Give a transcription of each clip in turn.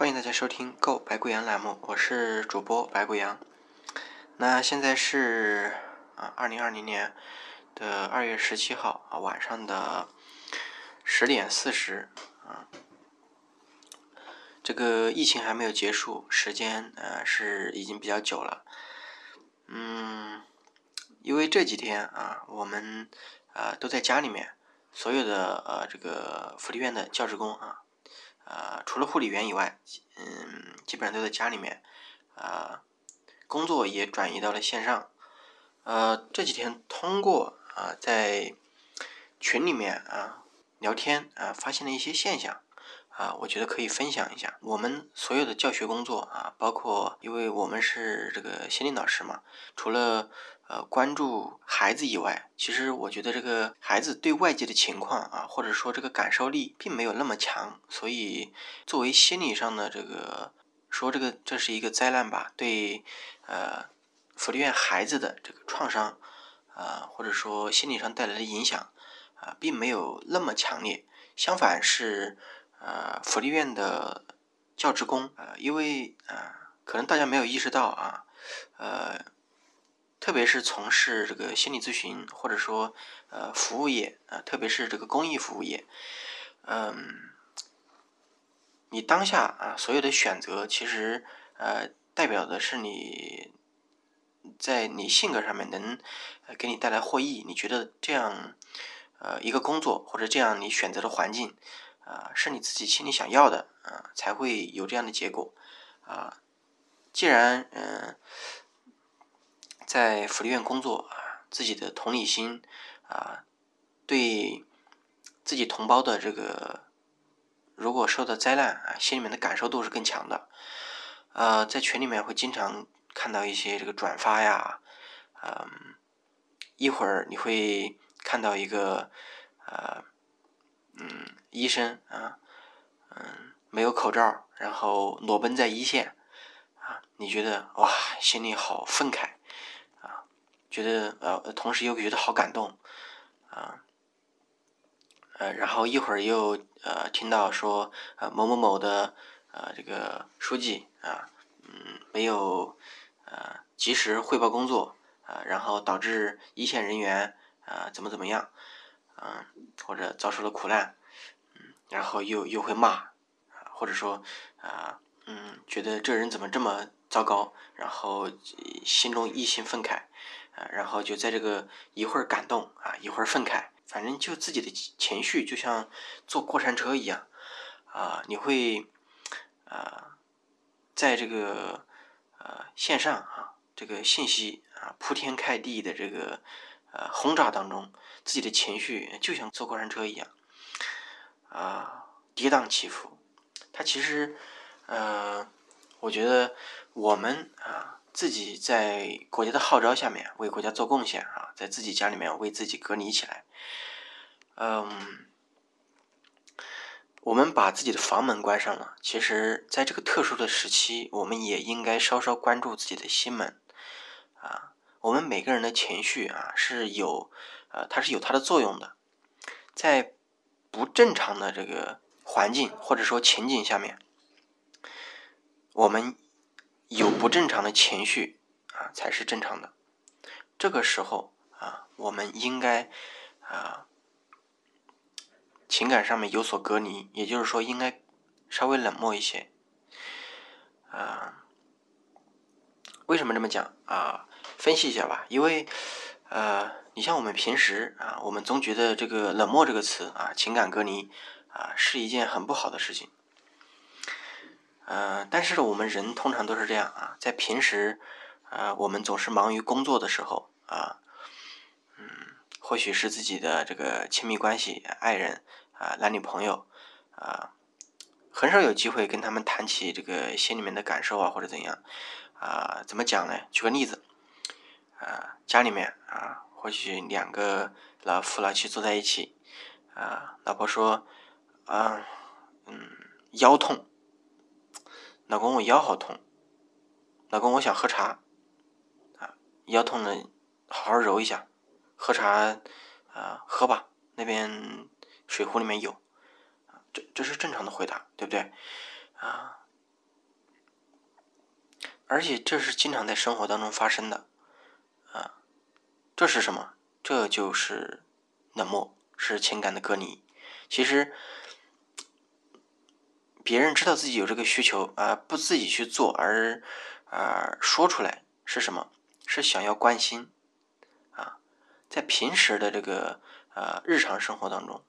欢迎大家收听《购白贵阳》栏目，我是主播白贵阳。那现在是啊，二零二零年的二月十七号啊晚上的十点四十啊。这个疫情还没有结束，时间呃是已经比较久了。嗯，因为这几天啊，我们啊都在家里面，所有的呃这个福利院的教职工啊。呃，除了护理员以外，嗯，基本上都在家里面，呃，工作也转移到了线上。呃，这几天通过啊，在群里面啊聊天啊，发现了一些现象啊，我觉得可以分享一下。我们所有的教学工作啊，包括因为我们是这个心理老师嘛，除了呃，关注孩子以外，其实我觉得这个孩子对外界的情况啊，或者说这个感受力并没有那么强，所以作为心理上的这个说这个这是一个灾难吧，对呃福利院孩子的这个创伤啊，或者说心理上带来的影响啊，并没有那么强烈。相反是呃福利院的教职工呃，因为啊可能大家没有意识到啊呃。特别是从事这个心理咨询或者说呃服务业啊，特别是这个公益服务业，嗯，你当下啊所有的选择，其实呃代表的是你在你性格上面能给你带来获益。你觉得这样呃一个工作或者这样你选择的环境啊是你自己心里想要的啊，才会有这样的结果啊。既然嗯。在福利院工作啊，自己的同理心啊，对自己同胞的这个如果受到灾难啊，心里面的感受度是更强的。呃，在群里面会经常看到一些这个转发呀，嗯，一会儿你会看到一个呃，嗯，医生啊，嗯，没有口罩，然后裸奔在一线啊，你觉得哇，心里好愤慨。觉得呃，同时又觉得好感动，啊，呃，然后一会儿又呃听到说呃某某某的呃这个书记啊，嗯，没有呃及时汇报工作啊，然后导致一线人员啊怎么怎么样，嗯，或者遭受了苦难，嗯，然后又又会骂，或者说啊，嗯，觉得这人怎么这么糟糕，然后心中一心愤慨。然后就在这个一会儿感动啊，一会儿愤慨，反正就自己的情绪就像坐过山车一样啊，你会啊，在这个呃线上啊，这个信息啊铺天盖地的这个呃轰炸当中，自己的情绪就像坐过山车一样啊，跌宕起伏。它其实呃，我觉得我们啊。自己在国家的号召下面为国家做贡献啊，在自己家里面为自己隔离起来。嗯，我们把自己的房门关上了。其实，在这个特殊的时期，我们也应该稍稍关注自己的心门啊。我们每个人的情绪啊是有呃，它是有它的作用的。在不正常的这个环境或者说情景下面，我们。有不正常的情绪啊，才是正常的。这个时候啊，我们应该啊，情感上面有所隔离，也就是说，应该稍微冷漠一些。啊，为什么这么讲啊？分析一下吧。因为呃，你像我们平时啊，我们总觉得这个冷漠这个词啊，情感隔离啊，是一件很不好的事情。呃，但是我们人通常都是这样啊，在平时，呃，我们总是忙于工作的时候啊，嗯，或许是自己的这个亲密关系、爱人啊、男女朋友啊，很少有机会跟他们谈起这个心里面的感受啊，或者怎样啊？怎么讲呢？举个例子，啊，家里面啊，或许两个老夫老妻坐在一起啊，老婆说啊，嗯，腰痛。老公，我腰好痛。老公，我想喝茶。啊，腰痛了，好好揉一下，喝茶，啊，喝吧。那边水壶里面有。这这是正常的回答，对不对？啊，而且这是经常在生活当中发生的，啊，这是什么？这就是冷漠，是情感的隔离。其实，别人知道自己有这个需求啊，不自己去做，而啊说出来是什么？是想要关心啊。在平时的这个呃日常生活当中，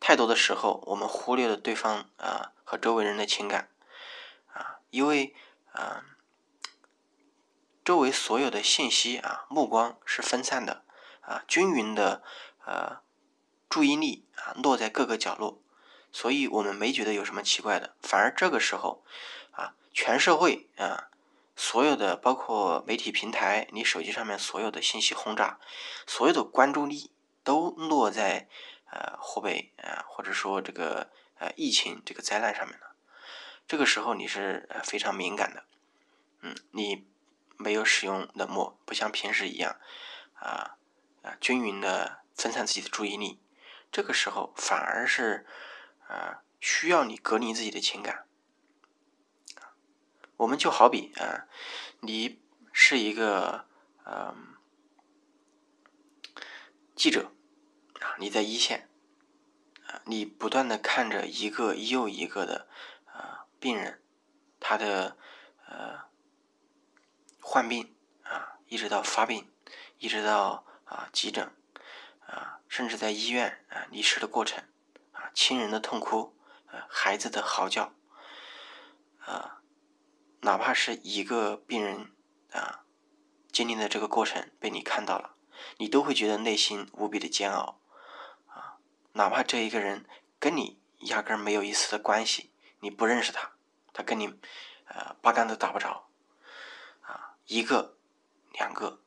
太多的时候我们忽略了对方啊和周围人的情感啊，因为。啊，周围所有的信息啊，目光是分散的啊，均匀的呃注意力啊落在各个角落，所以我们没觉得有什么奇怪的。反而这个时候啊，全社会啊，所有的包括媒体平台，你手机上面所有的信息轰炸，所有的关注力都落在呃湖北啊，或者说这个呃疫情这个灾难上面了。这个时候你是非常敏感的，嗯，你没有使用冷漠，不像平时一样，啊啊，均匀的分散自己的注意力。这个时候反而是啊，需要你隔离自己的情感。我们就好比啊，你是一个嗯记者啊，你在一线啊，你不断的看着一个又一个的啊。病人，他的呃患病啊，一直到发病，一直到啊急诊啊，甚至在医院啊离世的过程，亲人的痛哭，呃孩子的嚎叫，啊，哪怕是一个病人啊经历的这个过程被你看到了，你都会觉得内心无比的煎熬啊，哪怕这一个人跟你压根没有一丝的关系。你不认识他，他跟你，呃，八竿子打不着，啊，一个、两个，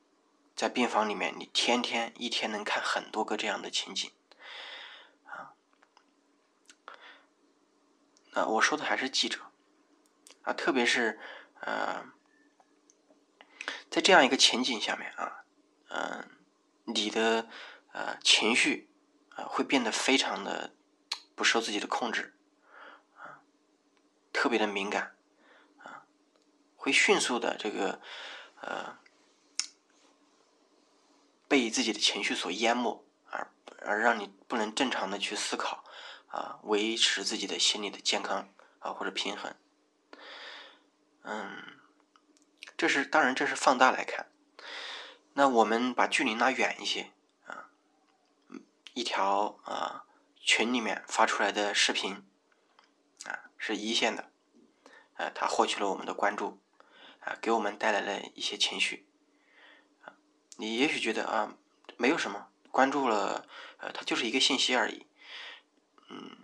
在病房里面，你天天一天能看很多个这样的情景，那我说的还是记者，啊，特别是呃，在这样一个情景下面啊，嗯，你的呃情绪啊会变得非常的不受自己的控制。啊特别的敏感，啊，会迅速的这个呃被自己的情绪所淹没，而而让你不能正常的去思考，啊，维持自己的心理的健康啊或者平衡，嗯，这是当然这是放大来看，那我们把距离拉远一些啊，一条啊群里面发出来的视频啊是一线的。呃，他获取了我们的关注，啊，给我们带来了一些情绪，你也许觉得啊，没有什么，关注了，呃，它就是一个信息而已，嗯，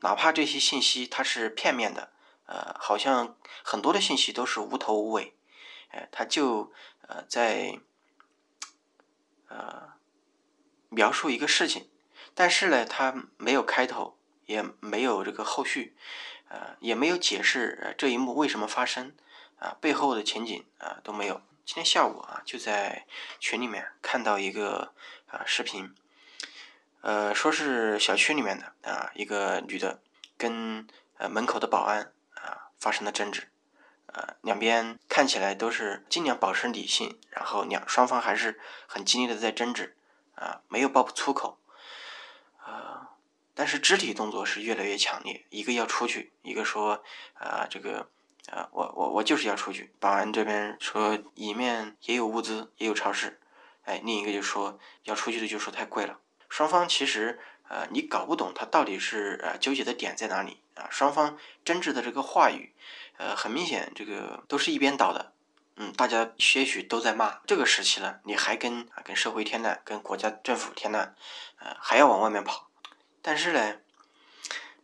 哪怕这些信息它是片面的，呃，好像很多的信息都是无头无尾，哎，他就呃在呃描述一个事情，但是呢，他没有开头，也没有这个后续。呃，也没有解释这一幕为什么发生，啊，背后的情景啊都没有。今天下午啊，就在群里面看到一个啊视频，呃，说是小区里面的啊一个女的跟呃门口的保安啊发生了争执，呃，两边看起来都是尽量保持理性，然后两双方还是很激烈的在争执，啊，没有爆粗口，啊。但是肢体动作是越来越强烈，一个要出去，一个说啊这个啊我我我就是要出去。保安这边说里面也有物资，也有超市，哎，另一个就说要出去的就说太贵了。双方其实呃你搞不懂他到底是呃纠结的点在哪里啊？双方争执的这个话语，呃很明显这个都是一边倒的，嗯，大家些许都在骂。这个时期了，你还跟啊跟社会添乱，跟国家政府添乱，呃还要往外面跑。但是呢，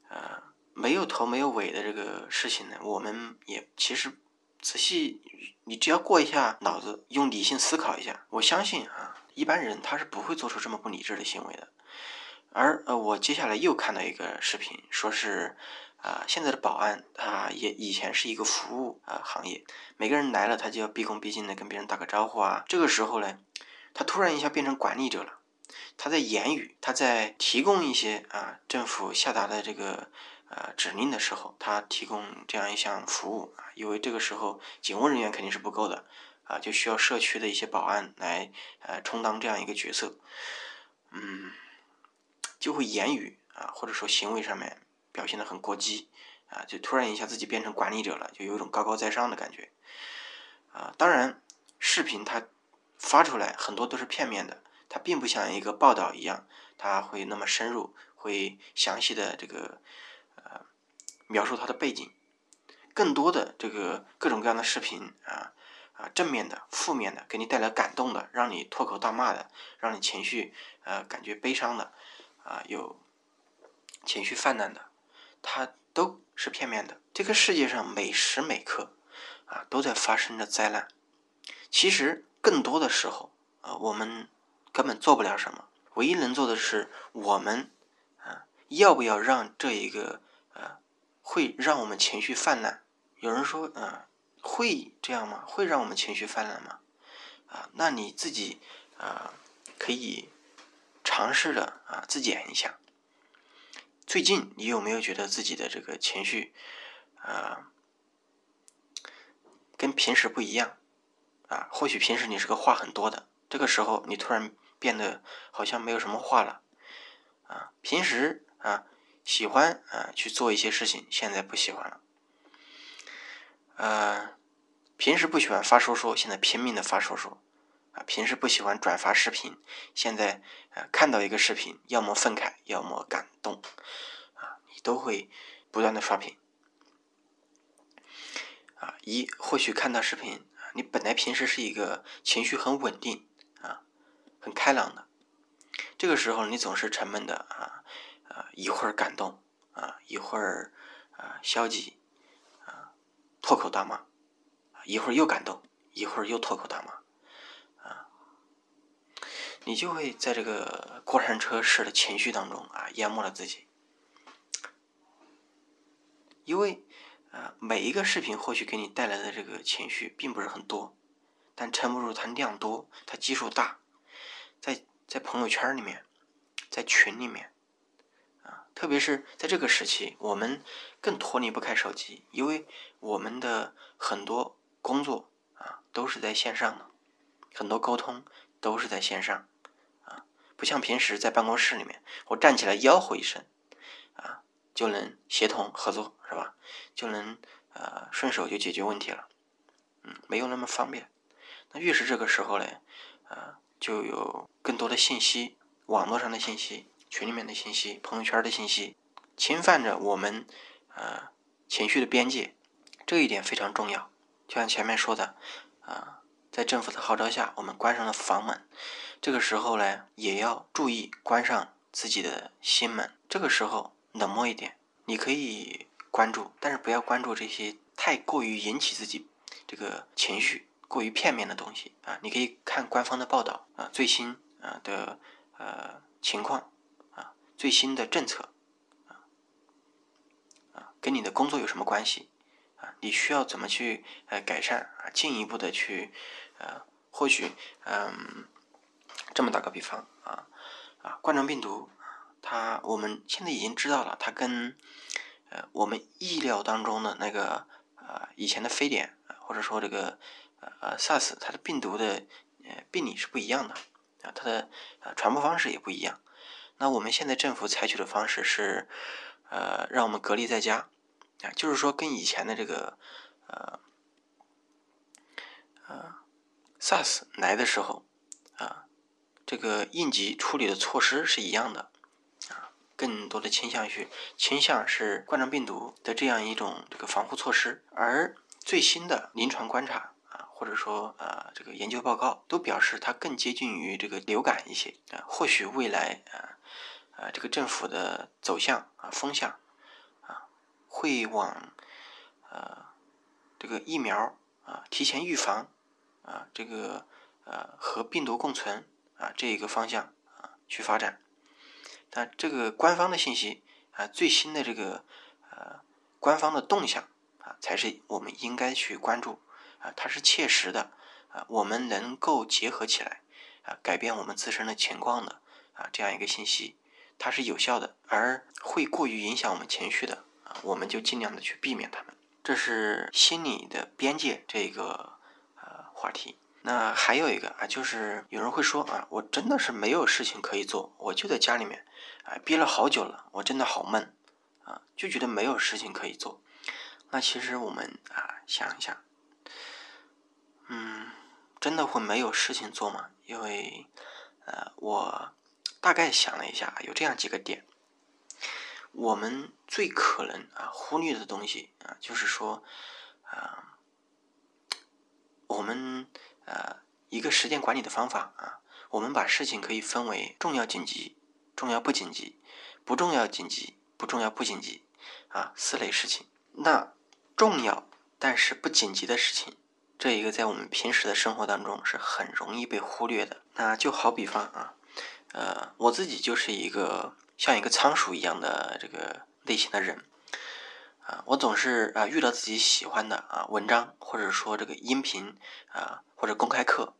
呃，没有头没有尾的这个事情呢，我们也其实仔细，你只要过一下脑子，用理性思考一下，我相信啊，一般人他是不会做出这么不理智的行为的。而呃，我接下来又看到一个视频，说是啊，现在的保安啊也以前是一个服务啊行业，每个人来了他就要毕恭毕敬的跟别人打个招呼啊，这个时候呢，他突然一下变成管理者了。他在言语，他在提供一些啊政府下达的这个呃指令的时候，他提供这样一项服务啊，因为这个时候警务人员肯定是不够的啊，就需要社区的一些保安来呃充当这样一个角色，嗯，就会言语啊或者说行为上面表现的很过激啊，就突然一下自己变成管理者了，就有一种高高在上的感觉啊。当然，视频它发出来很多都是片面的。它并不像一个报道一样，它会那么深入，会详细的这个呃描述它的背景。更多的这个各种各样的视频啊啊，正面的、负面的，给你带来感动的，让你脱口大骂的，让你情绪呃感觉悲伤的啊，有情绪泛滥的，它都是片面的。这个世界上每时每刻啊都在发生着灾难。其实更多的时候啊，我们。根本做不了什么，唯一能做的是我们啊，要不要让这一个呃，会让我们情绪泛滥？有人说啊，会这样吗？会让我们情绪泛滥吗？啊，那你自己啊，可以尝试着啊自检一下。最近你有没有觉得自己的这个情绪啊，跟平时不一样？啊，或许平时你是个话很多的，这个时候你突然。变得好像没有什么话了，啊，平时啊喜欢啊去做一些事情，现在不喜欢了，呃，平时不喜欢发说说，现在拼命的发说说，啊，平时不喜欢转发视频，现在呃看到一个视频，要么愤慨，要么感动，啊，你都会不断的刷屏，啊，一或许看到视频，你本来平时是一个情绪很稳定。啊很开朗的，这个时候你总是沉闷的啊啊，一会儿感动啊，一会儿啊消极，脱口大骂，一会儿又感动，一会儿又脱口大骂啊，你就会在这个过山车式的情绪当中啊淹没了自己，因为啊每一个视频或许给你带来的这个情绪并不是很多，但撑不住它量多，它基数大。在在朋友圈里面，在群里面，特别是在这个时期，我们更脱离不开手机，因为我们的很多工作啊都是在线上的，很多沟通都是在线上，啊，不像平时在办公室里面，我站起来吆喝一声，啊，就能协同合作，是吧？就能呃顺手就解决问题了，嗯，没有那么方便。那越是这个时候嘞，啊。就有更多的信息，网络上的信息、群里面的信息、朋友圈的信息，侵犯着我们呃情绪的边界，这一点非常重要。就像前面说的，啊，在政府的号召下，我们关上了房门，这个时候呢，也要注意关上自己的心门。这个时候冷漠一点，你可以关注，但是不要关注这些太过于引起自己这个情绪。过于片面的东西啊，你可以看官方的报道啊，最新啊的呃情况，最新的政策啊啊，跟你的工作有什么关系啊？你需要怎么去呃改善啊？进一步的去呃，或许嗯，这么打个比方啊啊，冠状病毒它我们现在已经知道了，它跟呃我们意料当中的那个呃以前的非典或者说这个。呃，SARS 它的病毒的呃病理是不一样的啊，它的呃传播方式也不一样。那我们现在政府采取的方式是呃让我们隔离在家。啊，就是说跟以前的这个呃呃 SARS 来的时候啊，这个应急处理的措施是一样的。啊，更多的倾向于倾向是冠状病毒的这样一种这个防护措施，而最新的临床观察。或者说，呃，这个研究报告都表示它更接近于这个流感一些啊。或许未来，啊，啊，这个政府的走向啊风向啊，会往呃这个疫苗啊提前预防啊这个呃和病毒共存啊这一个方向啊去发展。但这个官方的信息啊，最新的这个呃官方的动向啊，才是我们应该去关注。啊，它是切实的啊，我们能够结合起来啊，改变我们自身的情况的啊，这样一个信息，它是有效的，而会过于影响我们情绪的啊，我们就尽量的去避免他们。这是心理的边界这个呃话题。那还有一个啊，就是有人会说啊，我真的是没有事情可以做，我就在家里面啊憋了好久了，我真的好闷啊，就觉得没有事情可以做。那其实我们啊想一想，真的会没有事情做吗？因为呃，我大概想了一下，有这样几个点。我们最可能啊忽略的东西啊，就是说啊，我们呃一个时间管理的方法啊，我们把事情可以分为重要紧急、重要不紧急、不重要紧急、不重要不紧急啊四类事情。那重要但是不紧急的事情，这一个在我们平时的生活当中是很容易被忽略的。那就好比方啊，呃，我自己就是一个。像一个仓鼠一样的这个类型的人，啊，我总是啊遇到自己喜欢的啊文章，或者说这个音频啊或者公开课，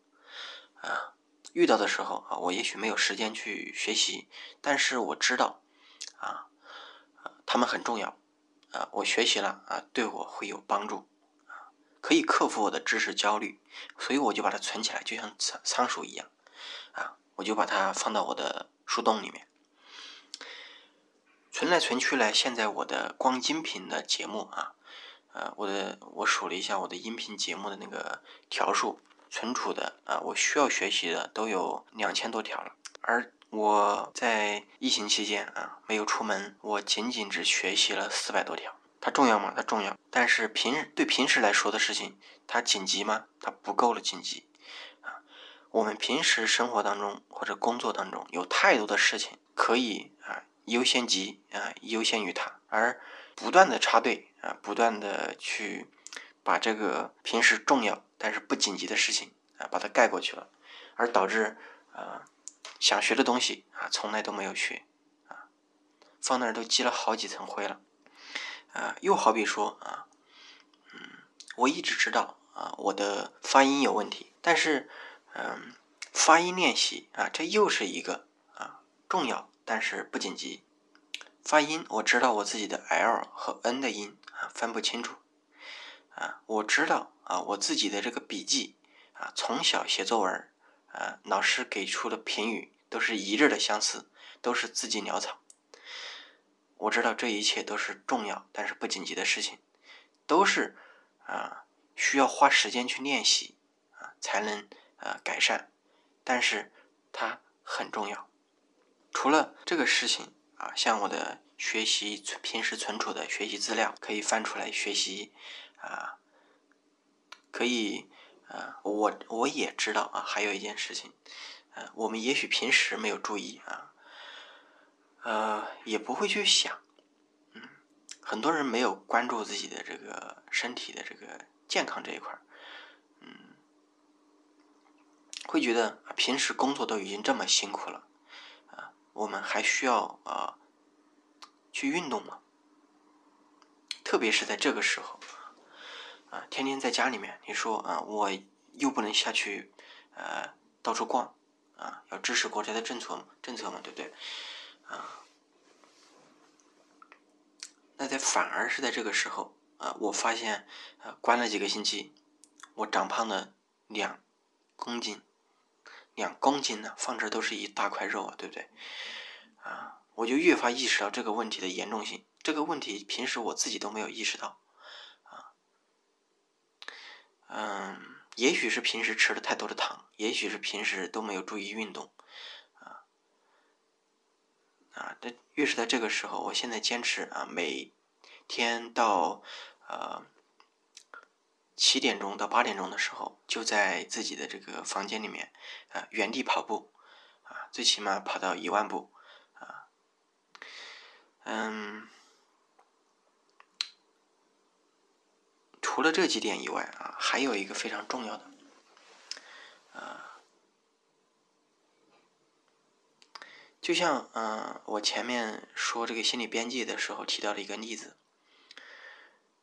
啊遇到的时候啊，我也许没有时间去学习，但是我知道啊他们很重要啊，我学习了啊对我会有帮助，可以克服我的知识焦虑，所以我就把它存起来，就像仓仓鼠一样啊，我就把它放到我的树洞里面。存来存去呢，现在我的光音频的节目啊，呃，我的我数了一下我的音频节目的那个条数，存储的啊，我需要学习的都有两千多条了。而我在疫情期间啊，没有出门，我仅仅只学习了四百多条。它重要吗？它重要。但是平对平时来说的事情，它紧急吗？它不够了紧急啊。我们平时生活当中或者工作当中有太多的事情可以啊。优先级啊，优先于它，而不断的插队啊，不断的去把这个平时重要但是不紧急的事情啊，把它盖过去了，而导致啊想学的东西啊，从来都没有学啊，放那儿都积了好几层灰了啊。又好比说啊，嗯，我一直知道啊，我的发音有问题，但是嗯，发音练习啊，这又是一个啊重要。但是不紧急，发音我知道我自己的 L 和 N 的音啊分不清楚啊，我知道啊我自己的这个笔记啊从小写作文啊老师给出的评语都是一致的相似，都是字迹潦草。我知道这一切都是重要但是不紧急的事情，都是啊需要花时间去练习啊才能啊改善，但是它很重要。除了这个事情啊，像我的学习平时存储的学习资料可以翻出来学习啊，可以啊，我我也知道啊，还有一件事情，呃，我们也许平时没有注意啊，呃，也不会去想，嗯，很多人没有关注自己的这个身体的这个健康这一块嗯，会觉得平时工作都已经这么辛苦了。啊我们还需要啊去运动吗？特别是在这个时候啊，天天在家里面，你说啊，我又不能下去呃到处逛啊，要支持国家的政策政策嘛，对不对？啊，那在反而是在这个时候啊，我发现啊，关了几个星期，我长胖了两公斤。两公斤呢，放这都是一大块肉啊，对不对？啊，我就越发意识到这个问题的严重性。这个问题平时我自己都没有意识到，啊，嗯，也许是平时吃了太多的糖，也许是平时都没有注意运动，啊，这越是在这个时候，我现在坚持啊，每天到呃。七点钟到八点钟的时候，就在自己的这个房间里面，啊，原地跑步，啊，最起码跑到一万步，啊，嗯，除了这几点以外，啊，还有一个非常重要的，啊，就像嗯，我前面说这个心理边界的时候提到的一个例子。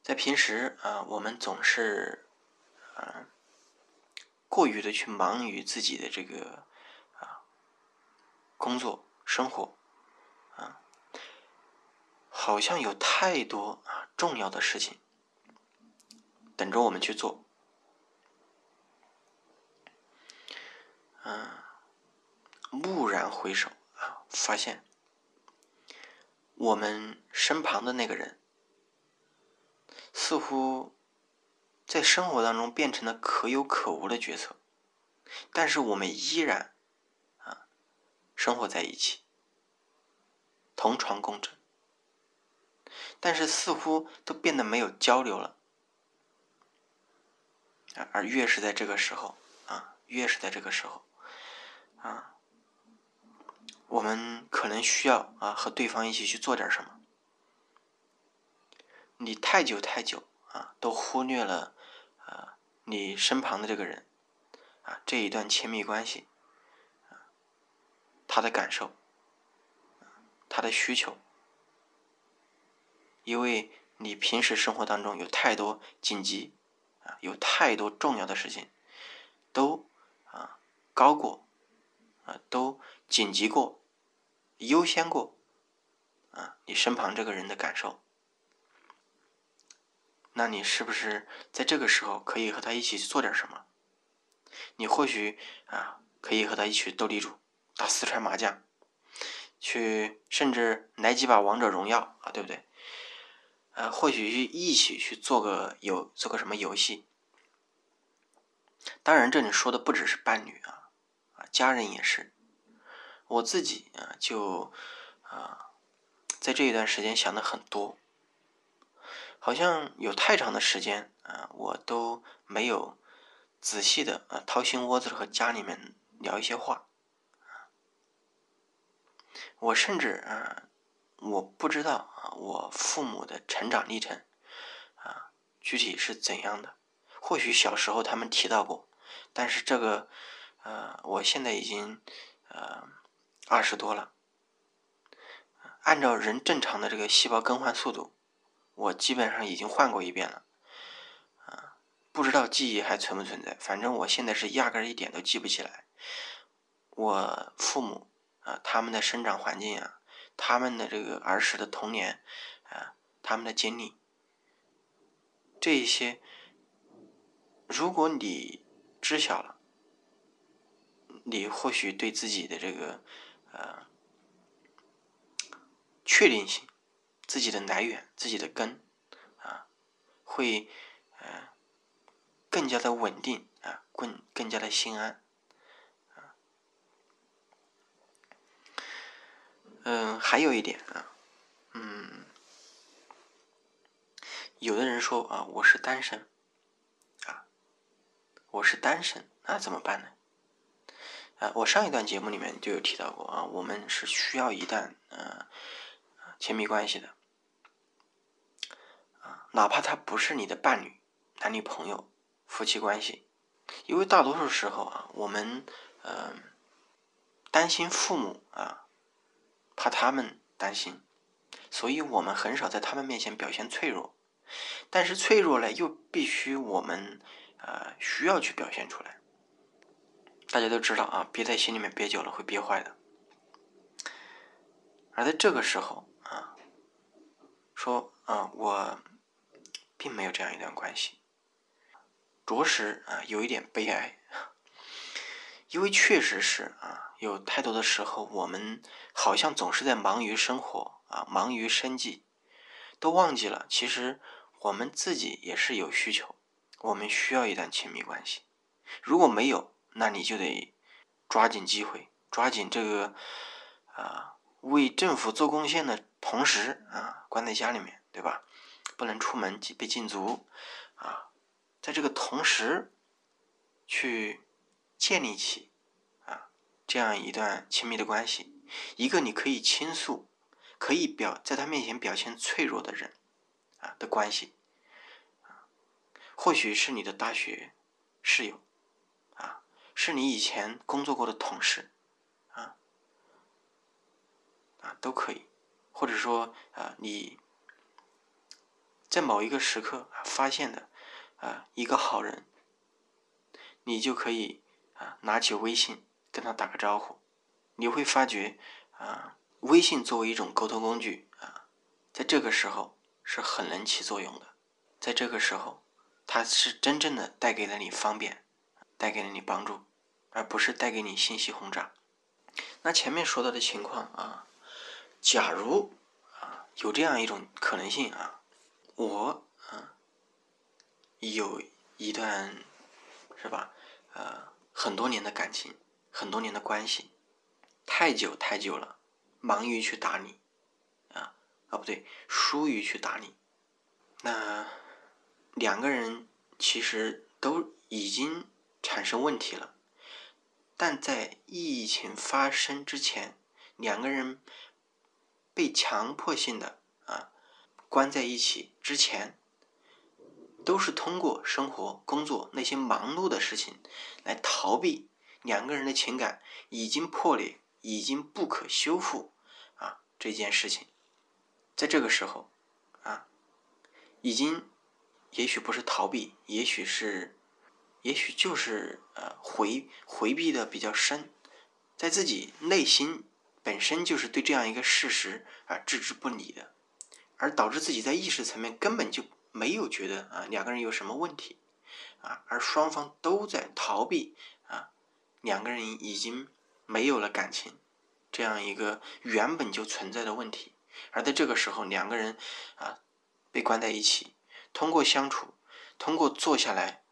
在平时啊，我们总是啊过于的去忙于自己的这个啊工作生活啊，好像有太多啊重要的事情等着我们去做。嗯，蓦然回首，发现我们身旁的那个人似乎在生活当中变成了可有可无的角色，但是我们依然啊生活在一起，同床共枕。但是似乎都变得没有交流了，而越是在这个时候啊，越是在这个时候啊，我们可能需要啊和对方一起去做点什么。你太久太久啊，都忽略了啊你身旁的这个人啊这一段亲密关系啊他的感受，他的需求。因为你平时生活当中有太多紧急啊，有太多重要的事情，都啊高过啊，都紧急过，优先过啊，你身旁这个人的感受，那你是不是在这个时候可以和他一起做点什么？你或许啊可以和他一起斗地主、打四川麻将，去甚至来几把王者荣耀啊，对不对？呃，或许一起去做个游，做个什么游戏。当然，这里说的不只是伴侣啊，啊，家人也是。我自己啊，就啊，在这一段时间想的很多，好像有太长的时间啊，我都没有仔细的啊掏心窝子和家里面聊一些话。我甚至啊。我不知道啊，我父母的成长历程啊，具体是怎样的？或许小时候他们提到过，但是这个呃，我现在已经呃二十多了，按照人正常的这个细胞更换速度，我基本上已经换过一遍了，啊，不知道记忆还存不存在？反正我现在是压根儿一点都记不起来，我父母啊，他们的生长环境啊。他们的这个儿时的童年，啊，他们的经历，这一些，如果你知晓了，你或许对自己的这个呃确定性、自己的来源、自己的根啊，会呃更加的稳定啊，更更加的心安。嗯，还有一点啊，嗯，有的人说啊，我是单身，啊，我是单身，那怎么办呢？啊，我上一段节目里面就有提到过啊，我们是需要一段呃亲密关系的，啊，哪怕他不是你的伴侣、男女朋友、夫妻关系，因为大多数时候啊，我们嗯担心父母啊。怕他们担心，所以我们很少在他们面前表现脆弱。但是脆弱呢，又必须我们呃需要去表现出来。大家都知道啊，憋在心里面憋久了会憋坏的。而在这个时候啊，说啊，我并没有这样一段关系，着实啊有一点悲哀。因为确实是啊，有太多的时候，我们好像总是在忙于生活啊，忙于生计，都忘记了其实我们自己也是有需求，我们需要一段亲密关系。如果没有，那你就得抓紧机会，抓紧这个啊，为政府做贡献的同时啊，关在家里面，对吧？不能出门被禁足啊，在这个同时去。建立起啊这样一段亲密的关系，一个你可以倾诉、可以表在他面前表现脆弱的人啊的关系，或许是你的大学室友，是你以前工作过的同事啊啊都可以，或者说啊你在某一个时刻发现的啊一个好人，你就可以啊。拿起微信跟他打个招呼，你会发觉啊，微信作为一种沟通工具啊，在这个时候是很能起作用的，在这个时候，它是真正的带给了你方便，带给了你帮助，而不是带给你信息轰炸。那前面说到的情况啊，假如啊有这样一种可能性啊，我啊有一段是吧，呃很多年的感情，很多年的关系，太久太久了，忙于去打你。啊啊，不对，疏于去打你。那两个人其实都已经产生问题了，但在疫情发生之前，两个人被强迫性的啊关在一起之前，都是通过生活、工作那些忙碌的事情来逃避两个人的情感已经破裂、已经不可修复啊这件事情。在这个时候，啊，已经，也许不是逃避，也许是，也许就是呃回回避的比较深，在自己内心本身就是对这样一个事实啊置之不理的，而导致自己在意识层面根本就没有觉得啊两个人有什么问题，啊，而双方都在逃避啊两个人已经没有了感情这样一个原本就存在的问题。而在这个时候，两个人啊被关在一起，通过相处，通过坐下来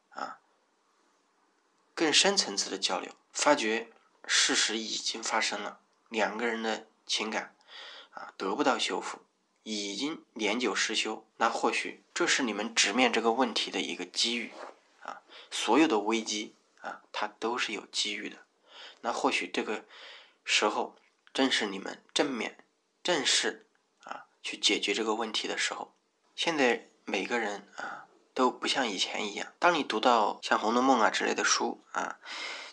更深层次的交流，发觉事实已经发生了，两个人的情感啊得不到修复，已经年久失修。那或许这是你们直面这个问题的一个机遇啊！所有的危机啊，它都是有机遇的。那或许这个时候正是你们正面正视啊。去解决这个问题的时候，现在每个人啊都不像以前一样。当你读到像《红楼梦》啊之类的书啊，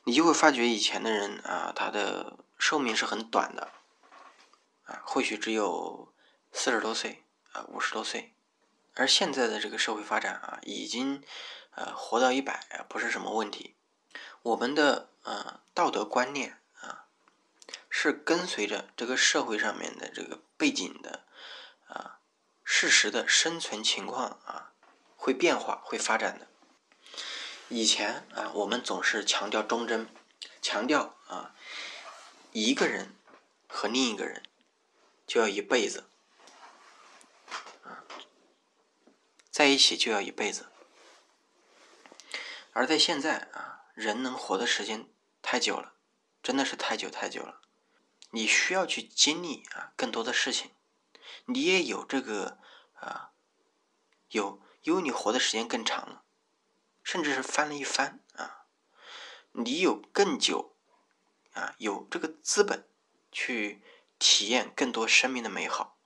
你就会发觉以前的人啊，他的寿命是很短的啊，或许只有四十多岁啊，五十多岁。而现在的这个社会发展啊，已经呃活到一百不是什么问题。我们的呃道德观念啊，是跟随着这个社会上面的这个背景的。啊，事实的生存情况啊，会变化，会发展的。以前啊，我们总是强调忠贞，强调啊，一个人和另一个人就要一辈子，啊，在一起就要一辈子。而在现在啊，人能活的时间太久了，真的是太久太久了，你需要去经历啊更多的事情。你也有这个啊，有因为你活的时间更长了，甚至是翻了一番啊，你有更久啊，有这个资本去体验更多生命的美好。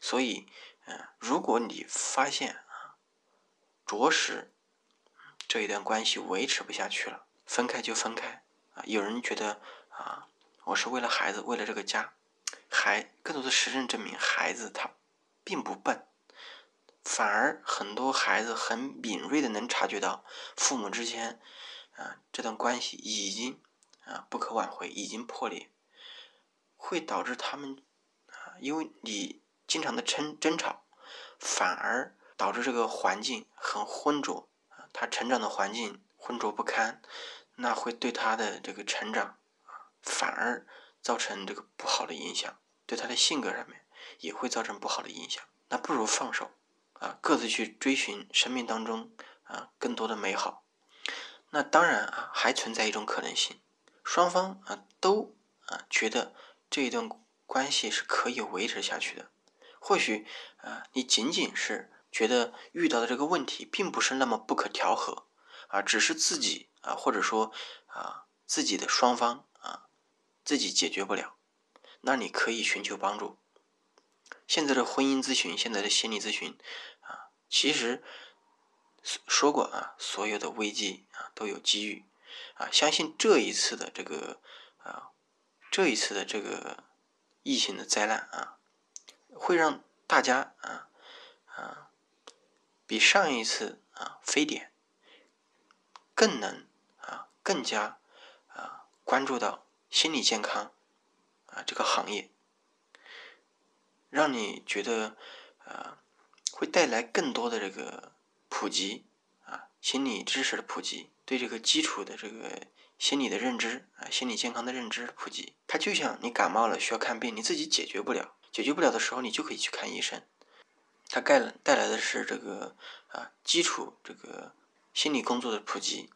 所以，嗯，如果你发现啊，着实这一段关系维持不下去了，分开就分开啊。有人觉得啊，我是为了孩子，为了这个家。孩更多的实证证明，孩子他并不笨，反而很多孩子很敏锐的能察觉到父母之间啊这段关系已经啊不可挽回，已经破裂，会导致他们啊因为你经常的争争吵，反而导致这个环境很浑浊啊，他成长的环境浑浊不堪，那会对他的这个成长反而。造成这个不好的影响，对他的性格上面也会造成不好的影响。那不如放手，啊，各自去追寻生命当中啊更多的美好。那当然啊，还存在一种可能性，双方啊都啊觉得这一段关系是可以维持下去的。或许啊，你仅仅是觉得遇到的这个问题并不是那么不可调和啊，只是自己啊，或者说啊自己的双方啊。自己解决不了，那你可以寻求帮助。现在的婚姻咨询，现在的心理咨询，啊，其实说过啊，所有的危机啊都有机遇，啊，相信这一次的这个啊，这一次的这个疫情的灾难啊，会让大家啊啊，比上一次啊非典更能啊更加啊关注到。心理健康啊，这个行业让你觉得呃，会带来更多的这个普及啊，心理知识的普及，对这个基础的这个心理的认知啊，心理健康的认知普及。它就像你感冒了需要看病，你自己解决不了，解决不了的时候，你就可以去看医生。它带带来的是这个啊基础这个心理工作的普及。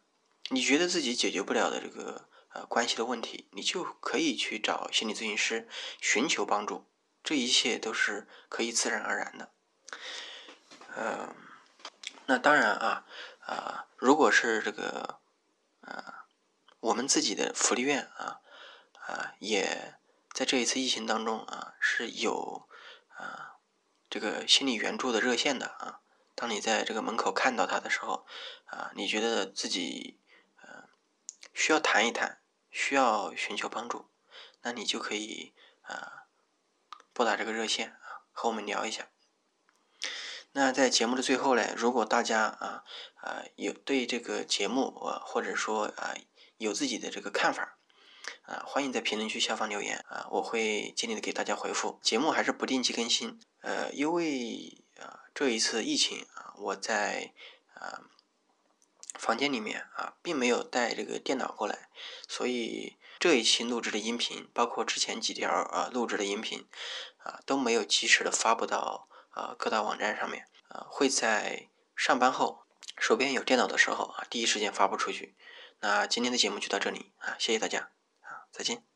你觉得自己解决不了的这个呃关系的问题，你就可以去找心理咨询师寻求帮助。这一切都是可以自然而然的。嗯，那当然啊啊，如果是这个啊我们自己的福利院啊啊也在这一次疫情当中啊是有啊这个心理援助的热线的啊。当你在这个门口看到他的时候啊，你觉得自己。需要谈一谈，需要寻求帮助，那你就可以啊拨打这个热线啊和我们聊一下。那在节目的最后呢，如果大家啊啊有对这个节目啊或者说啊有自己的这个看法啊，欢迎在评论区下方留言啊，我会尽力的给大家回复。节目还是不定期更新，呃，因为啊这一次疫情啊，我在啊。房间里面啊，并没有带这个电脑过来，所以这一期录制的音频，包括之前几条啊录制的音频啊，都没有及时的发布到啊各大网站上面啊，会在上班后手边有电脑的时候啊，第一时间发布出去。那今天的节目就到这里啊，谢谢大家啊，再见。